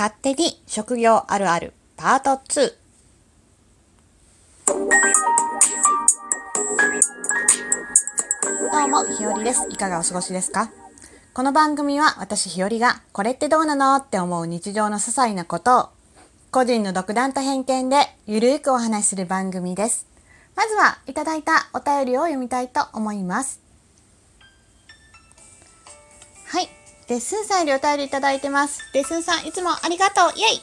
勝手に職業あるあるパート2どうも、ひよりです。いかがお過ごしですか？この番組は私ひよりがこれってどうなのって思う日常の些細なことを個人の独断と偏見でゆるーくお話しする番組です。まずはいただいたお便りを読みたいと思います。デッスンさんよりお便りいただいてます。デッスンさん、いつもありがとう。イェイ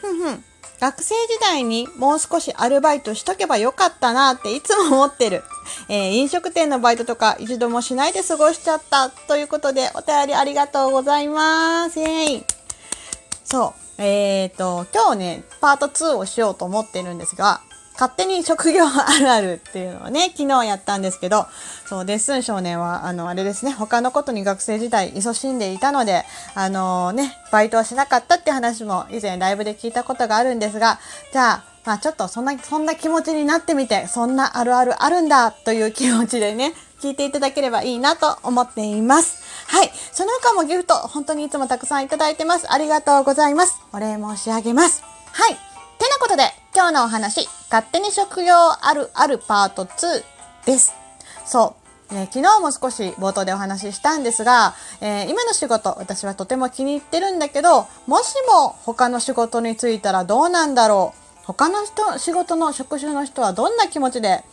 ふんふん。学生時代にもう少しアルバイトしとけばよかったなっていつも思ってる。えー飲食店のバイトとか一度もしないで過ごしちゃった。ということで、お便りありがとうございます。イェイそう。えっ、と、今日ね、パート2をしようと思ってるんですが、勝手に職業あるあるっていうのをね、昨日やったんですけど、そう、デッスン少年は、あの、あれですね、他のことに学生時代勤しんでいたので、あのね、バイトはしなかったって話も以前ライブで聞いたことがあるんですが、じゃあ、まあちょっとそんな、そんな気持ちになってみて、そんなあるあるあるんだという気持ちでね、聞いていただければいいなと思っています。はい。その他もギフト、本当にいつもたくさんいただいてます。ありがとうございます。お礼申し上げます。はい。てなことで、今日のお話、勝手に職業あるあるパート2です。そう。えー昨日も少し冒頭でお話ししたんですが、えー今の仕事、私はとても気に入ってるんだけど、もしも他の仕事に就いたらどうなんだろう。他の人、仕事の職種の人はどんな気持ちで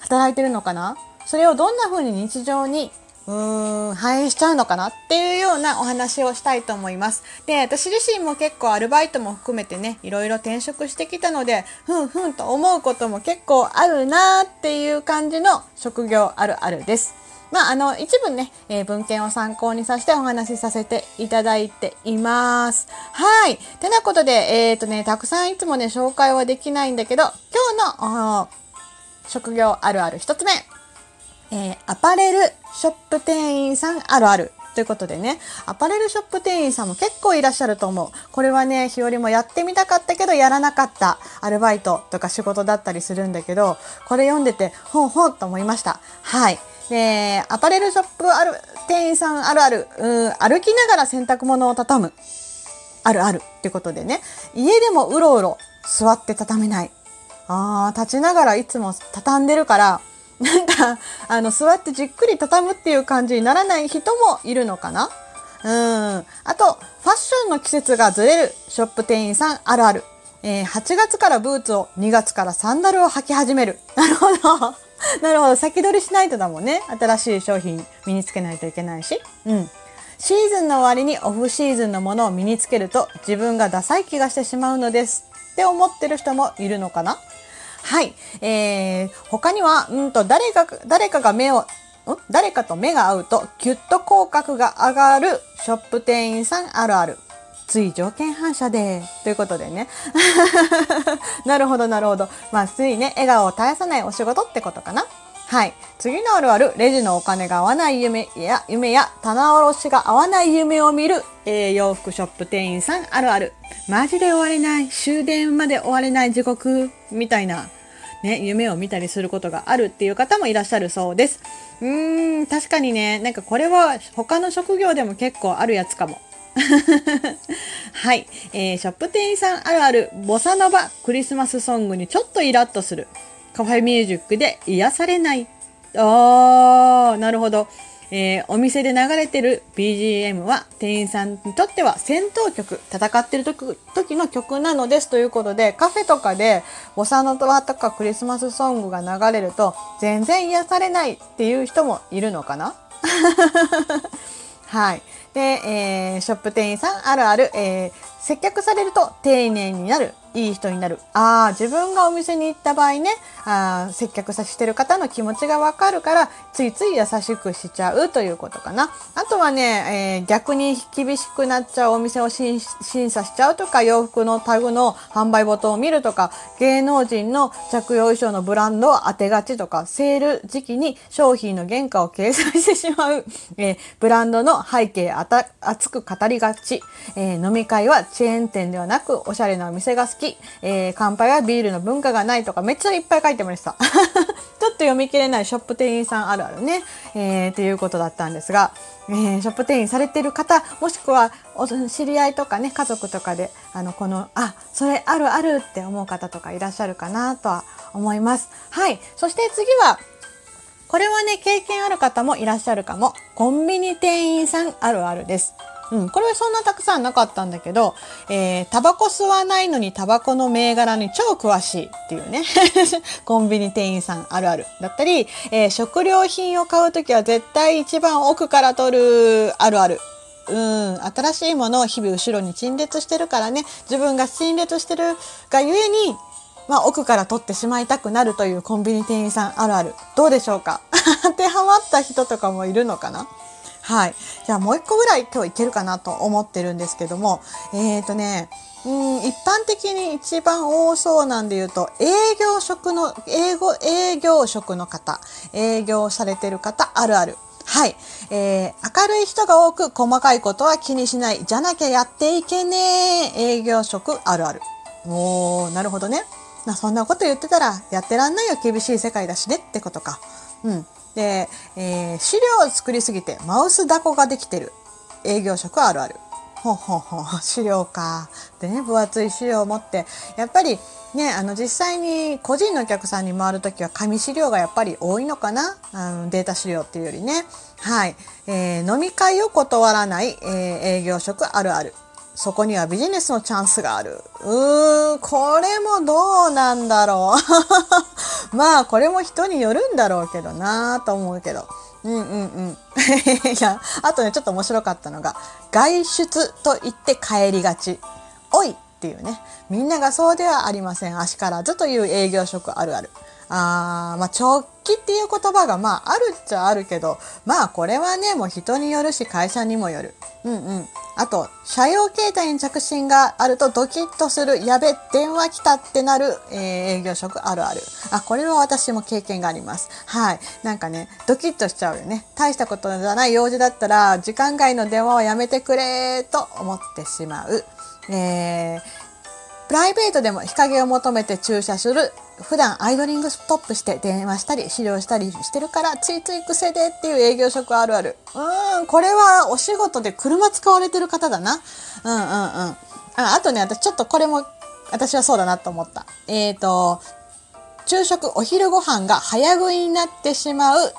働いてるのかな？それをどんな風に日常にうーん反映しちゃうのかなっていうようなお話をしたいと思います。で、私自身も結構アルバイトも含めてね、いろいろ転職してきたので、ふんふんと思うことも結構あるなーっていう感じの職業あるあるです。まあ、あの、一部ね、えー文献を参考にさせてお話しさせていただいています。はい。てなことで、えっ、とね、たくさんいつもね、紹介はできないんだけど、今日の、職業あるある一つ目。えーアパレルショップ店員さんあるある。ということでね、アパレルショップ店員さんも結構いらっしゃると思う。これはね、日和もやってみたかったけど、やらなかったアルバイトとか仕事だったりするんだけど、これ読んでて、ほんほんと思いました。はい。で、アパレルショップある、店員さんあるある、うん、歩きながら洗濯物を畳む。あるあるってことでね、家でもうろうろ座って畳めない。あー立ちながらいつも畳んでるから、なんか、あの、座ってじっくり畳むっていう感じにならない人もいるのかな？うん。あと、ファッションの季節がずれるショップ店員さんあるある。えー8月からブーツを、2月からサンダルを履き始める。なるほど。なるほど。先取りしないとだもんね。新しい商品身につけないといけないし。うん。シーズンの終わりにオフシーズンのものを身につけると自分がダサい気がしてしまうのですって思ってる人もいるのかな？はい。えー、他には、うんと、誰か、誰かが目を、誰かと目が合うと、ぎゅっと口角が上がるショップ店員さんあるある。つい条件反射で、ということでね。なるほど、なるほど。まあ、ついね、笑顔を絶やさないお仕事ってことかな。はい。次のあるある、レジのお金が合わない夢や、夢や棚卸しが合わない夢を見る、えー洋服ショップ店員さんあるある。マジで終われない、終電まで終われない地獄、みたいな、ね、夢を見たりすることがあるっていう方もいらっしゃるそうです。うーん、確かにね、なんかこれは他の職業でも結構あるやつかも。はい、えーショップ店員さんあるある、ボサノバクリスマスソングにちょっとイラッとする。カフェミュージックで癒されない。あー、なるほど。えーお店で流れてる BGM は店員さんにとっては戦闘曲、戦ってる時時の曲なのですということで、カフェとかでボサノバとかクリスマスソングが流れると全然癒されないっていう人もいるのかな？はい。で、えーショップ店員さんあるある、えー接客されると丁寧になる、いい人になる。ああ、自分がお店に行った場合ね、あ接客さしてる方の気持ちがわかるから、ついつい優しくしちゃうということかな。あとはね、えー逆に厳しくなっちゃうお店を審査しちゃうとか、洋服のタグの販売元を見るとか、芸能人の着用衣装のブランドを当てがちとか、セール時期に商品の原価を掲載してしまう、えーブランドの背景あた熱く語りがち、えー飲み会はチェーン店ではなくおしゃれなお店が好き、きえー、乾杯はビールの文化がないとかめっちゃいっぱい書いてました。ちょっと読み切れないショップ店員さんあるあるね、えー、っていうことだったんですが、えー、ショップ店員されてる方もしくはお知り合いとかね家族とかであのこのあそれあるあるって思う方とかいらっしゃるかなとは思います。はいそして次はこれはね経験ある方もいらっしゃるかもコンビニ店員さんあるあるです。うん、これはそんなたくさんなかったんだけど、えー、タバコ吸わないのにタバコの銘柄に超詳しいっていうね。コンビニ店員さんあるある。だったり、えー、食料品を買う時は絶対一番奥から取るあるある。うん、新しいものを日々後ろに陳列してるからね。自分が陳列してるがゆえに、まあ、奥から取ってしまいたくなるというコンビニ店員さんあるある。どうでしょうか？当てはまった人とかもいるのかな？はい。じゃあもう一個ぐらい今日いけるかなと思ってるんですけども、えっ、ー、とね、うん、一般的に一番多そうなんで言うと、営業職の、英語、営業職の方、営業されてる方、あるある。はい。えー、明るい人が多く細かいことは気にしない。じゃなきゃやっていけねえ。営業職あるある。おー、なるほどね。そんなこと言ってたらやってらんないよ。厳しい世界だしねってことか。うん。で、えー、資料を作りすぎてマウスダコができてる営業職あるある。ほうほうほ、資料か。でね、分厚い資料を持って、やっぱりね、あの実際に個人のお客さんに回るときは紙資料がやっぱり多いのかな？あのデータ資料っていうよりね。はい。えー、飲み会を断らない、えー、営業職あるある。そこにはビジネスのチャンスがある。うーん、これもどうなんだろう。まあ、これも人によるんだろうけどなと思うけど。うんうんうん。いや、あとね、ちょっと面白かったのが、外出と言って帰りがち。おいっていうね。みんながそうではありません。足からずという営業職あるある。あまあ、直帰っていう言葉がまああるっちゃあるけど、まあこれはね、もう人によるし会社にもよる。うんうん。あと、車用携帯に着信があるとドキッとする、やべ、電話来たってなる、えー、営業職あるある。あ、これは私も経験があります。はい。なんかね、ドキッとしちゃうよね。大したことじゃない用事だったら、時間外の電話はやめてくれと思ってしまう。えープライベートでも日陰を求めて駐車する普段アイドリングストップして電話したり資料したりしてるからついつい癖でっていう営業職あるある。うん、これはお仕事で車使われてる方だな。うんうんうん。ああとね、私ちょっとこれも私はそうだなと思った。えっ、ー、と、昼食、お昼ご飯が早食いになってしまう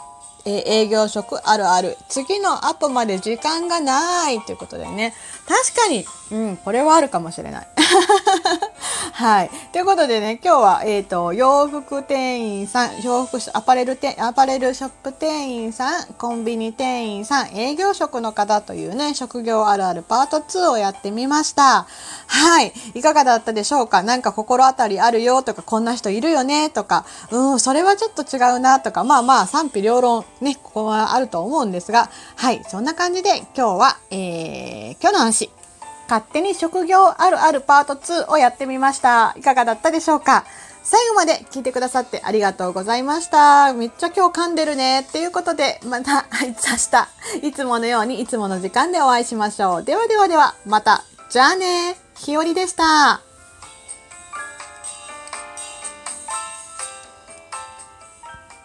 え、営業職あるある。次のアポまで時間がないということでね。確かに、うん、これはあるかもしれない。はい。ということでね、今日は、えっ、ー、と、洋服店員さん、洋服、アパレル店、アパレルショップ店員さん、コンビニ店員さん、営業職の方というね、職業あるあるパート2をやってみました。はい。いかがだったでしょうか？なんか心当たりあるよとか、こんな人いるよねとか、うん、それはちょっと違うなとか、まあまあ賛否両論ね、ここはあると思うんですが、はい。そんな感じで今日は、えー、今日の話、勝手に職業あるあるパート2をやってみました。いかがだったでしょうか？最後まで聞いてくださってありがとうございました。めっちゃ今日噛んでるね。っていうことで、また、明日、いつものようにいつもの時間でお会いしましょう。ではではでは、また。じゃあね。ひよりでした。